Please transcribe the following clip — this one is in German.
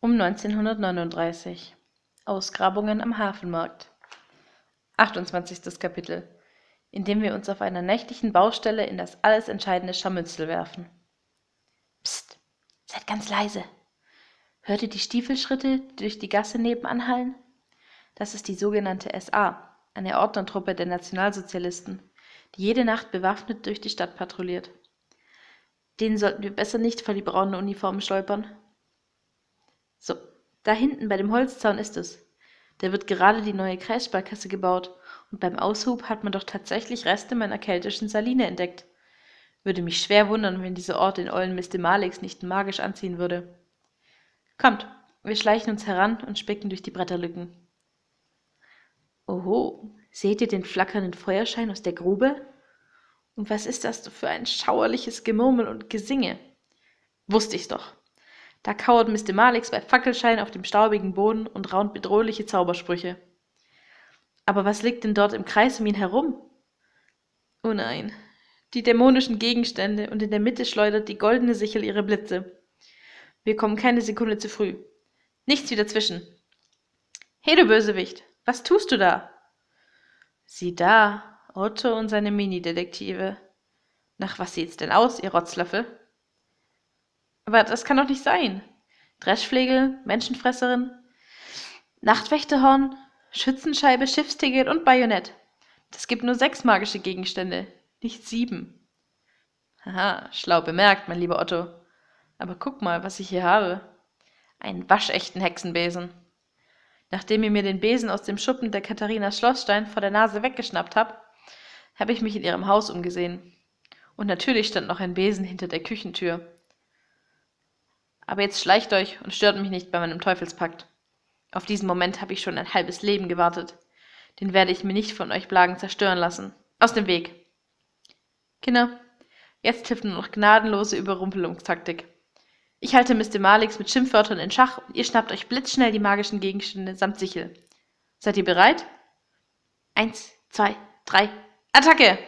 Um 1939 Ausgrabungen am Hafenmarkt 28. Kapitel in dem wir uns auf einer nächtlichen Baustelle in das alles entscheidende Scharmützel werfen. Psst, seid ganz leise. Hört ihr die Stiefelschritte, die durch die Gasse nebenan hallen? Das ist die sogenannte SA, eine Ordnertruppe der Nationalsozialisten, die jede Nacht bewaffnet durch die Stadt patrouilliert. Denen sollten wir besser nicht vor die braunen Uniformen stolpern. So, da hinten bei dem Holzzaun ist es. Da wird gerade die neue Kreissparkasse gebaut und beim Aushub hat man doch tatsächlich Reste meiner keltischen Saline entdeckt. Würde mich schwer wundern, wenn dieser Ort den ollen Mr. Malix nicht magisch anziehen würde. Kommt, wir schleichen uns heran und spicken durch die Bretterlücken. Oho, seht ihr den flackernden Feuerschein aus der Grube? Und was ist das für ein schauerliches Gemurmel und Gesinge? Wusste ich's doch. Da kauert Mr. Malix bei Fackelschein auf dem staubigen Boden und raunt bedrohliche Zaubersprüche. Aber was liegt denn dort im Kreis um ihn herum? Oh nein, die dämonischen Gegenstände und in der Mitte schleudert die goldene Sichel ihre Blitze. Wir kommen keine Sekunde zu früh. Nichts wie dazwischen. Hey, du Bösewicht, was tust du da? Sieh da, Otto und seine Mini-Detektive. Nach was sieht's denn aus, ihr Rotzlöffel? Aber das kann doch nicht sein. Dreschflegel, Menschenfresserin, Nachtwächterhorn, Schützenscheibe, Schiffsticket und Bajonett. Das gibt nur sechs magische Gegenstände, nicht sieben. Haha, schlau bemerkt, mein lieber Otto. Aber guck mal, was ich hier habe. Einen waschechten Hexenbesen. Nachdem ihr mir den Besen aus dem Schuppen der Katharina Schlossstein vor der Nase weggeschnappt habt, habe ich mich in ihrem Haus umgesehen. Und natürlich stand noch ein Besen hinter der Küchentür. Aber jetzt schleicht euch und stört mich nicht bei meinem Teufelspakt. Auf diesen Moment habe ich schon ein halbes Leben gewartet. Den werde ich mir nicht von euch Blagen zerstören lassen. Aus dem Weg. Kinder, jetzt hilft nur noch gnadenlose Überrumpelungstaktik. Ich halte Mr. Malix mit Schimpfwörtern in Schach und ihr schnappt euch blitzschnell die magischen Gegenstände samt Sichel. Seid ihr bereit? Eins, zwei, drei, Attacke!